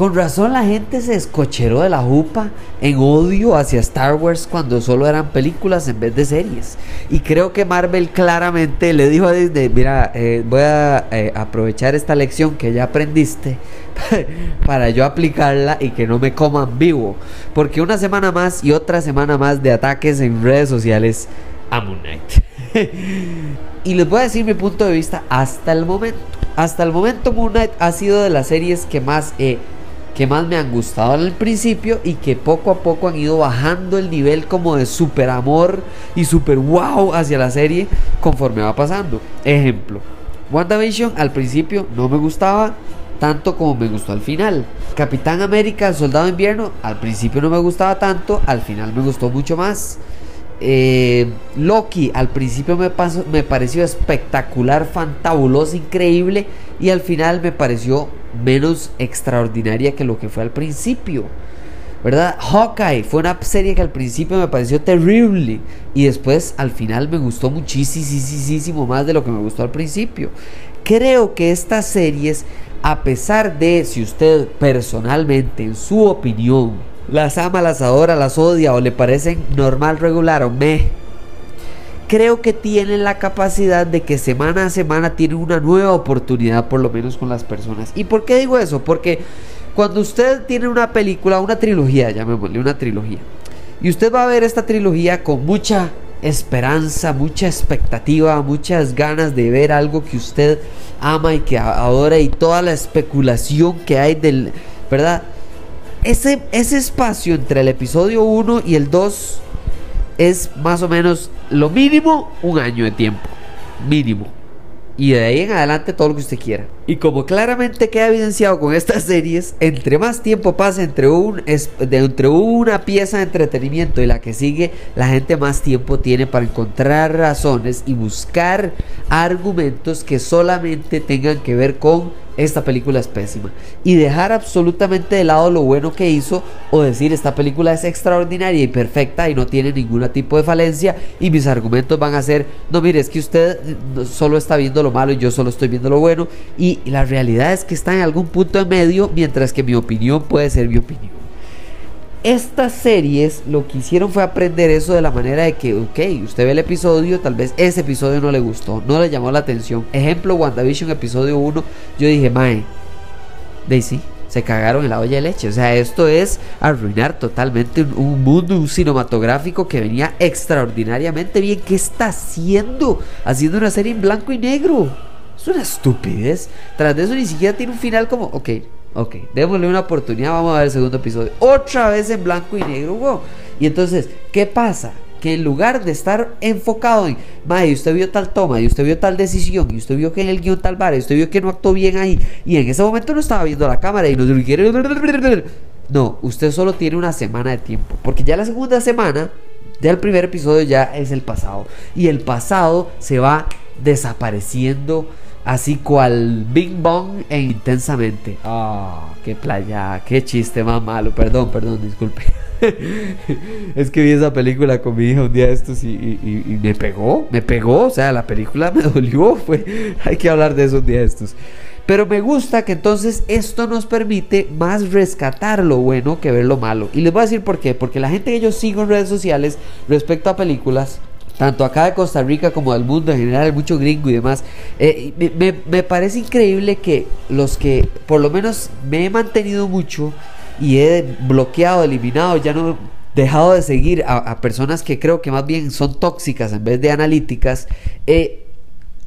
Con razón la gente se escocheró de la jupa en odio hacia Star Wars cuando solo eran películas en vez de series. Y creo que Marvel claramente le dijo a Disney, mira, eh, voy a eh, aprovechar esta lección que ya aprendiste para yo aplicarla y que no me coman vivo. Porque una semana más y otra semana más de ataques en redes sociales a Moon Knight. y les voy a decir mi punto de vista hasta el momento. Hasta el momento Moon Knight ha sido de las series que más he que más me han gustado al principio y que poco a poco han ido bajando el nivel como de super amor y super wow hacia la serie conforme va pasando. Ejemplo, WandaVision al principio no me gustaba tanto como me gustó al final. Capitán América, Soldado de Invierno, al principio no me gustaba tanto, al final me gustó mucho más. Eh, Loki al principio me, pasó, me pareció espectacular, fantabuloso, increíble y al final me pareció menos extraordinaria que lo que fue al principio. ¿Verdad? Hawkeye fue una serie que al principio me pareció terrible y después al final me gustó muchísimo más de lo que me gustó al principio. Creo que estas series, a pesar de si usted personalmente, en su opinión, las ama, las adora, las odia o le parecen normal, regular o me, creo que tienen la capacidad de que semana a semana tienen una nueva oportunidad, por lo menos con las personas. ¿Y por qué digo eso? Porque cuando usted tiene una película, una trilogía, llamémosle una trilogía, y usted va a ver esta trilogía con mucha esperanza, mucha expectativa, muchas ganas de ver algo que usted ama y que adora y toda la especulación que hay del, ¿verdad? Ese, ese espacio entre el episodio 1 y el 2 es más o menos lo mínimo un año de tiempo. Mínimo. Y de ahí en adelante todo lo que usted quiera. Y como claramente queda evidenciado con estas series, entre más tiempo pasa entre, un, entre una pieza de entretenimiento y la que sigue, la gente más tiempo tiene para encontrar razones y buscar argumentos que solamente tengan que ver con esta película es pésima. Y dejar absolutamente de lado lo bueno que hizo o decir esta película es extraordinaria y perfecta y no tiene ningún tipo de falencia y mis argumentos van a ser, no mire, es que usted solo está viendo lo malo y yo solo estoy viendo lo bueno y la realidad es que está en algún punto de medio mientras que mi opinión puede ser mi opinión estas series lo que hicieron fue aprender eso de la manera de que, ok, usted ve el episodio, tal vez ese episodio no le gustó, no le llamó la atención. Ejemplo, WandaVision, episodio 1, yo dije, mae, Daisy, se cagaron en la olla de leche. O sea, esto es arruinar totalmente un, mundo, un cinematográfico que venía extraordinariamente bien. ¿Qué está haciendo? Haciendo una serie en blanco y negro. Es una estupidez. Tras de eso ni siquiera tiene un final como, ok, Ok, démosle una oportunidad, vamos a ver el segundo episodio. Otra vez en blanco y negro, Y entonces, ¿qué pasa? Que en lugar de estar enfocado en, madre, usted vio tal toma, y usted vio tal decisión, y usted vio que en el guion tal bar, y usted vio que no actuó bien ahí, y en ese momento no estaba viendo la cámara y no quiere. No, usted solo tiene una semana de tiempo, porque ya la segunda semana del primer episodio ya es el pasado, y el pasado se va desapareciendo así cual Bing Bong e intensamente. Ah, qué playa, qué chiste más malo. Perdón, perdón, disculpe. es que vi esa película con mi hija un día de estos y, me pegó, me pegó. O sea, la película me dolió. Fue, hay que hablar de eso un día de estos. Pero me gusta que entonces esto nos permite más rescatar lo bueno que ver lo malo. Y les voy a decir por qué. Porque la gente que yo sigo en redes sociales respecto a películas tanto acá de Costa Rica como del mundo en general, mucho gringo y demás. Eh, me, parece increíble que los que por lo menos me he mantenido mucho y he bloqueado, eliminado, ya no he dejado de seguir a, personas que creo que más bien son tóxicas en vez de analíticas. Eh,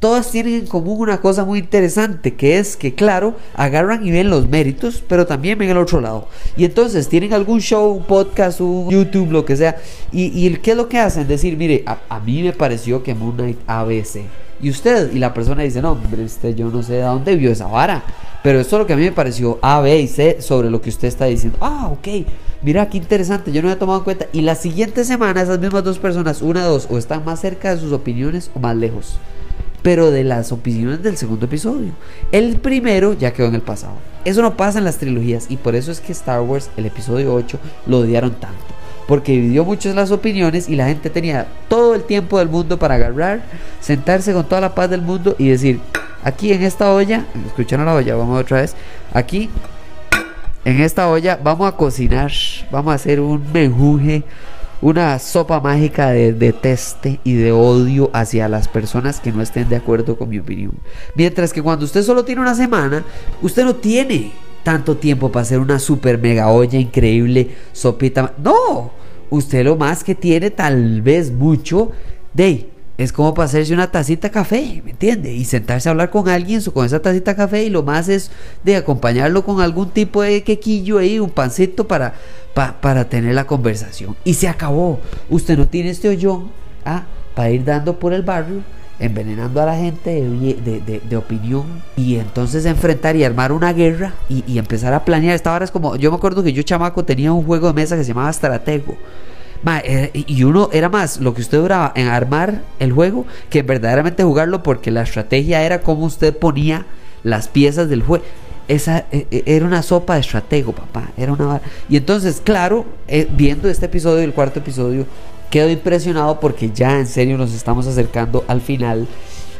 todas tienen en común una cosa muy interesante, que es que, claro, agarran y ven los méritos, pero también ven el otro lado. Y entonces tienen algún show, un podcast, un YouTube, lo que sea. Y, y ¿qué es lo que hacen? Decir, mire, a, mí me pareció que Moon Knight ABC. Y usted, y la persona dice, no, hombre, este, yo no sé de dónde vio esa vara. Pero esto es lo que a mí me pareció A, B y C sobre lo que usted está diciendo. Ah, ok. Mira qué interesante, yo no había tomado en cuenta. Y la siguiente semana esas mismas dos personas, una, dos, o están más cerca de sus opiniones o más lejos. Pero de las opiniones del segundo episodio. El primero ya quedó en el pasado. Eso no pasa en las trilogías y por eso es que Star Wars, el episodio 8, lo odiaron tanto. Porque dividió muchas las opiniones y la gente tenía todo el tiempo del mundo para agarrar, sentarse con toda la paz del mundo y decir, aquí en esta olla, escucharon la olla, vamos otra vez, aquí en esta olla vamos a cocinar, vamos a hacer un menjuje, una sopa mágica de deteste y de odio hacia las personas que no estén de acuerdo con mi opinión. Mientras que cuando usted solo tiene una semana, usted no tiene tanto tiempo para hacer una super mega olla increíble, sopita. No, usted lo más que tiene, tal vez mucho, de es como para hacerse una tacita de café, ¿me entiende? Y sentarse a hablar con alguien con esa tacita de café y lo más es de acompañarlo con algún tipo de quequillo ahí, un pancito para, para tener la conversación. Y se acabó. Usted no tiene este hoyón ¿ah? para ir dando por el barrio, envenenando a la gente de, opinión y entonces enfrentar y armar una guerra y, y empezar a planear. Esta hora es como, yo me acuerdo que yo chamaco tenía un juego de mesa que se llamaba Estratego eh, y uno era más lo que usted duraba en armar el juego que verdaderamente jugarlo porque la estrategia era como usted ponía las piezas del juego. Esa eh, eh, era una sopa de estratego, papá. Era una y entonces, claro, viendo este episodio, el cuarto episodio, quedo impresionado porque ya en serio nos estamos acercando al final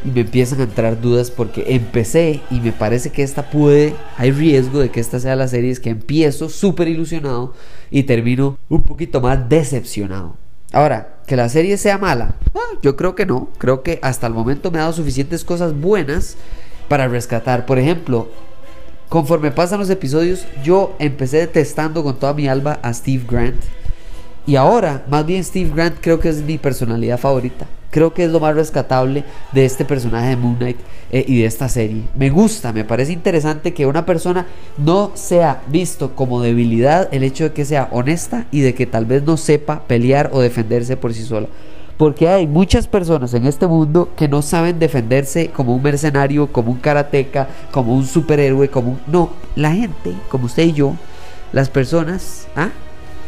y me empiezan a entrar dudas porque empecé y me parece que esta puede, hay riesgo de que esta sea la serie, es que empiezo súper ilusionado y termino un poquito más decepcionado. Ahora, que la serie sea mala, ah, yo creo que no, creo que hasta el momento me ha dado suficientes cosas buenas para rescatar. Por ejemplo, conforme pasan los episodios, yo empecé detestando con toda mi alma a Steve Grant. Y ahora, más bien Steve Grant creo que es mi personalidad favorita. Creo que es lo más rescatable de este personaje de Moon Knight eh, y de esta serie. Me gusta, me parece interesante que una persona no sea visto como debilidad el hecho de que sea honesta y de que tal vez no sepa pelear o defenderse por sí sola. Porque hay muchas personas en este mundo que no saben defenderse como un mercenario, como un karateca, como un superhéroe, como un... No, la gente, como usted y yo, las personas, ¿ah?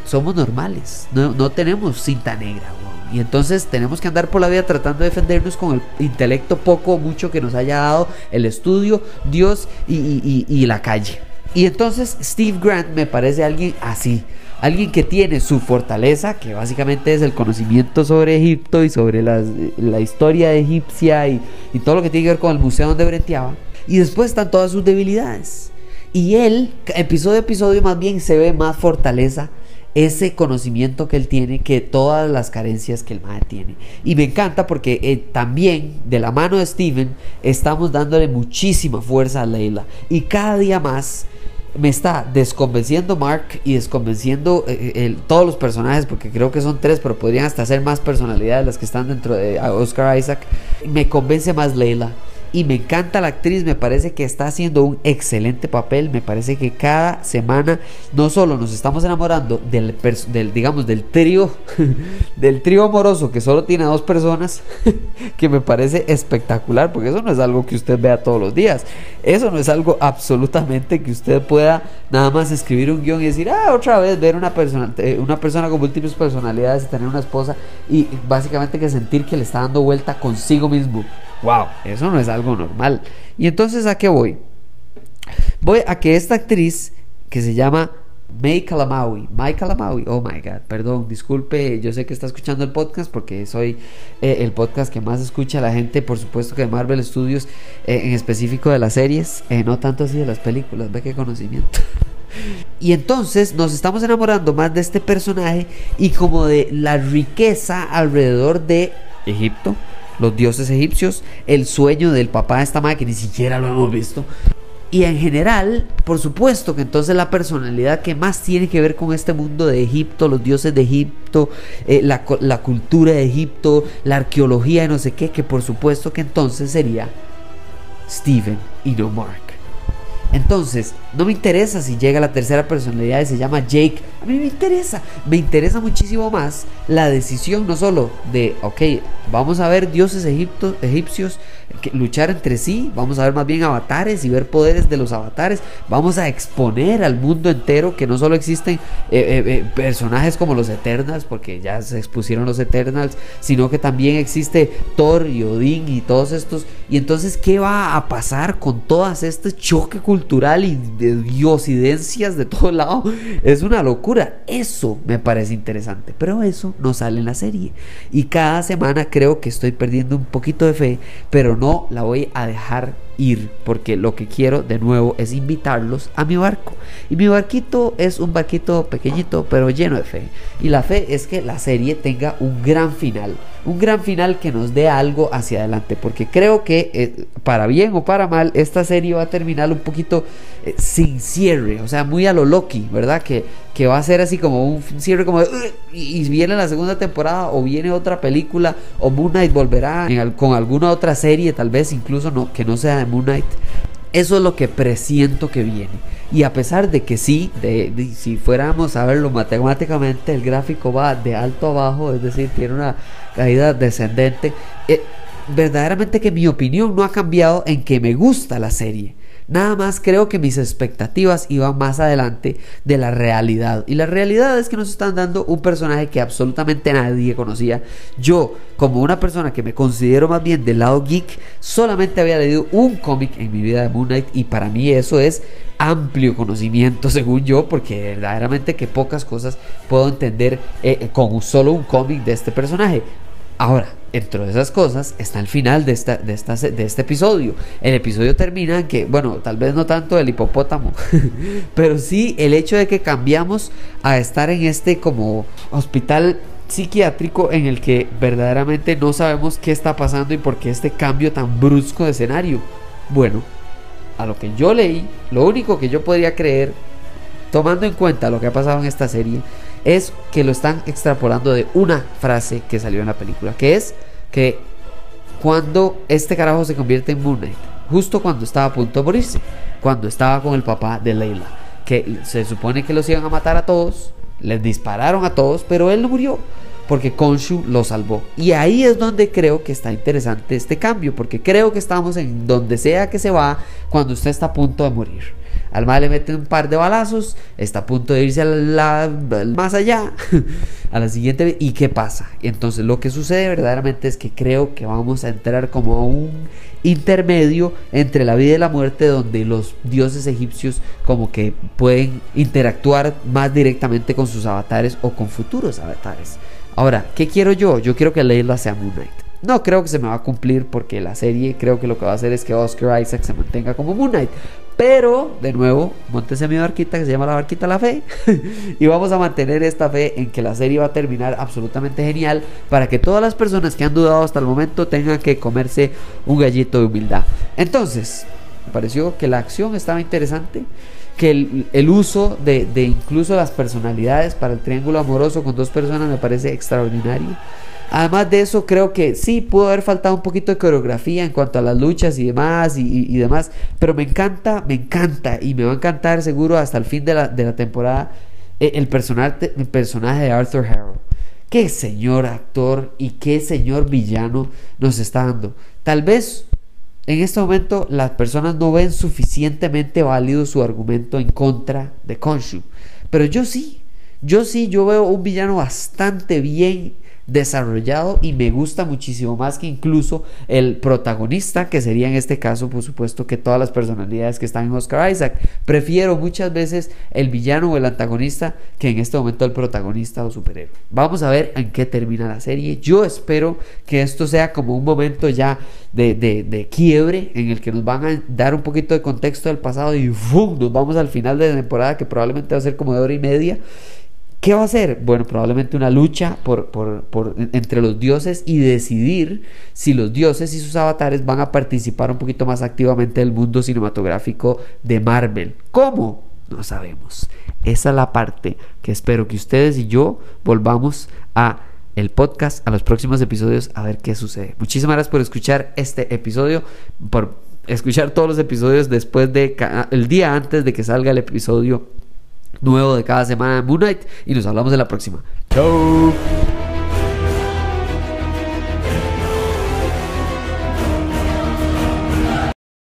somos normales, no, no tenemos cinta negra. Y entonces tenemos que andar por la vida tratando de defendernos con el intelecto poco o mucho que nos haya dado el estudio, Dios y, la calle. Y entonces Steve Grant me parece alguien así. Alguien que tiene su fortaleza, que básicamente es el conocimiento sobre Egipto y sobre la historia egipcia y, y, todo lo que tiene que ver con el museo donde breteaba. Y después están todas sus debilidades. Y él, episodio a episodio, más bien se ve más fortaleza ese conocimiento que él tiene que todas las carencias que el MAE tiene. Y me encanta porque eh, también de la mano de Steven estamos dándole muchísima fuerza a Leila. Y cada día más me está desconvenciendo Mark y desconvenciendo eh, eh, todos los personajes, porque creo que son tres, pero podrían hasta ser más personalidades las que están dentro de Oscar Isaac. Me convence más Leila y me encanta la actriz, me parece que está haciendo un excelente papel, me parece que cada semana no solo nos estamos enamorando del, del digamos del trío del trío amoroso que solo tiene dos personas, que me parece espectacular, porque eso no es algo que usted vea todos los días. Eso no es algo absolutamente que usted pueda nada más escribir un guion y decir, "Ah, otra vez ver una persona eh, una persona con múltiples personalidades y tener una esposa y básicamente que sentir que le está dando vuelta consigo mismo." Wow, eso no es algo normal. Y entonces, ¿a qué voy? Voy a que esta actriz que se llama May Kalamaui, May Kalamaui, oh my god, perdón, disculpe, yo sé que está escuchando el podcast porque soy eh, el podcast que más escucha la gente, por supuesto que de Marvel Studios, eh, en específico de las series, eh, no tanto así de las películas, ve qué conocimiento. Y entonces nos estamos enamorando más de este personaje y como de la riqueza alrededor de Egipto, los dioses egipcios, el sueño del papá de esta madre que ni siquiera lo hemos visto. Y en general, por supuesto que entonces la personalidad que más tiene que ver con este mundo de Egipto, los dioses de Egipto, eh, la, la, cultura de Egipto, la arqueología y no sé qué, que por supuesto que entonces sería Steven y no Entonces, no me interesa si llega la tercera personalidad y se llama Jake. A mí me interesa, me interesa muchísimo más la decisión no solo de, ok, vamos a ver dioses egipcios que luchar entre sí, vamos a ver más bien avatares y ver poderes de los avatares, vamos a exponer al mundo entero que no solo existen eh, eh, eh, personajes como los Eternals, porque ya se expusieron los Eternals, sino que también existe Thor y Odín y todos estos. Y entonces, ¿qué va a pasar con todas este choque cultural y de diosidencias de todo lado? Es una locura. Eso me parece interesante, pero eso no sale en la serie. Y cada semana creo que estoy perdiendo un poquito de fe, pero no la voy a dejar ir, porque lo que quiero de nuevo es invitarlos a mi barco. Y mi barquito es un barquito pequeñito, pero lleno de fe. Y la fe es que la serie tenga un gran final, un gran final que nos dé algo hacia adelante, porque creo que eh, para bien o para mal, esta serie va a terminar un poquito eh, sin cierre, o sea, muy a lo Loki, ¿verdad? Que, que va a ser así como un cierre como y, viene la segunda temporada o viene otra película o Moon Knight volverá con alguna otra serie, tal vez incluso no, que no sea de Moon Knight. Eso es lo que presiento que viene. Y a pesar de que sí, de, si fuéramos a verlo matemáticamente, el gráfico va de alto a bajo, es decir, tiene una caída descendente, eh, verdaderamente que mi opinión no ha cambiado en que me gusta la serie. Nada más creo que mis expectativas iban más adelante de la realidad. Y la realidad es que nos están dando un personaje que absolutamente nadie conocía. Yo, como una persona que me considero más bien del lado geek, solamente había leído un cómic en mi vida de Moon Knight y para mí eso es amplio conocimiento según yo porque verdaderamente que pocas cosas puedo entender eh, con solo un cómic de este personaje. Ahora, dentro de esas cosas está el final de, esta, de, esta, de este episodio. El episodio termina en que, bueno, tal vez no tanto el hipopótamo, pero sí el hecho de que cambiamos a estar en este como hospital psiquiátrico en el que verdaderamente no sabemos qué está pasando y por qué este cambio tan brusco de escenario. Bueno, a lo que yo leí, lo único que yo podría creer, tomando en cuenta lo que ha pasado en esta serie, es que lo están extrapolando de una frase que salió en la película, que es que cuando este carajo se convierte en Moon Knight, justo cuando estaba a punto de morirse, cuando estaba con el papá de Leila, que se supone que los iban a matar a todos, les dispararon a todos, pero él no murió porque Konshu lo salvó. Y ahí es donde creo que está interesante este cambio, porque creo que estamos en donde sea que se va cuando usted está a punto de morir. Al mal le mete un par de balazos, está a punto de irse a más allá, a la siguiente. ¿Y qué pasa? Entonces lo que sucede verdaderamente es que creo que vamos a entrar como a un intermedio entre la vida y la muerte donde los dioses egipcios como que pueden interactuar más directamente con sus avatares o con futuros avatares. Ahora, ¿qué quiero yo? Yo quiero que Leila sea Moon Knight. No creo que se me va a cumplir porque la serie creo que lo que va a hacer es que Oscar Isaac se mantenga como Moon Knight. Pero, de nuevo, montese mi barquita que se llama la barquita La Fe. y vamos a mantener esta fe en que la serie va a terminar absolutamente genial para que todas las personas que han dudado hasta el momento tengan que comerse un gallito de humildad. Entonces, me pareció que la acción estaba interesante. Que el, uso de, de incluso las personalidades para el triángulo amoroso con dos personas me parece extraordinario. Además de eso, creo que sí pudo haber faltado un poquito de coreografía en cuanto a las luchas y demás y, demás. Pero me encanta, me encanta y me va a encantar seguro hasta el fin de la, temporada eh, el, personaje, el personaje de Arthur Harrow. Qué señor actor y qué señor villano nos está dando. Tal vez en este momento las personas no ven suficientemente válido su argumento en contra de Konshu. Pero yo sí, yo sí, yo veo un villano bastante bien desarrollado y me gusta muchísimo más que incluso el protagonista, que sería en este caso, por supuesto, que todas las personalidades que están en Oscar Isaac. Prefiero muchas veces el villano o el antagonista que en este momento el protagonista o superhéroe. Vamos a ver en qué termina la serie. Yo espero que esto sea como un momento ya de, de, quiebre en el que nos van a dar un poquito de contexto del pasado y ¡fum! nos vamos al final de la temporada que probablemente va a ser como de hora y media ¿Qué va a ser? Bueno, probablemente una lucha por, entre los dioses y decidir si los dioses y sus avatares van a participar un poquito más activamente del mundo cinematográfico de Marvel. ¿Cómo? No sabemos. Esa es la parte que espero que ustedes y yo volvamos a el podcast, a los próximos episodios, a ver qué sucede. Muchísimas gracias por escuchar este episodio, por escuchar todos los episodios después de el día antes de que salga el episodio nuevo de cada semana de Moon Knight y nos hablamos en la próxima. Chao.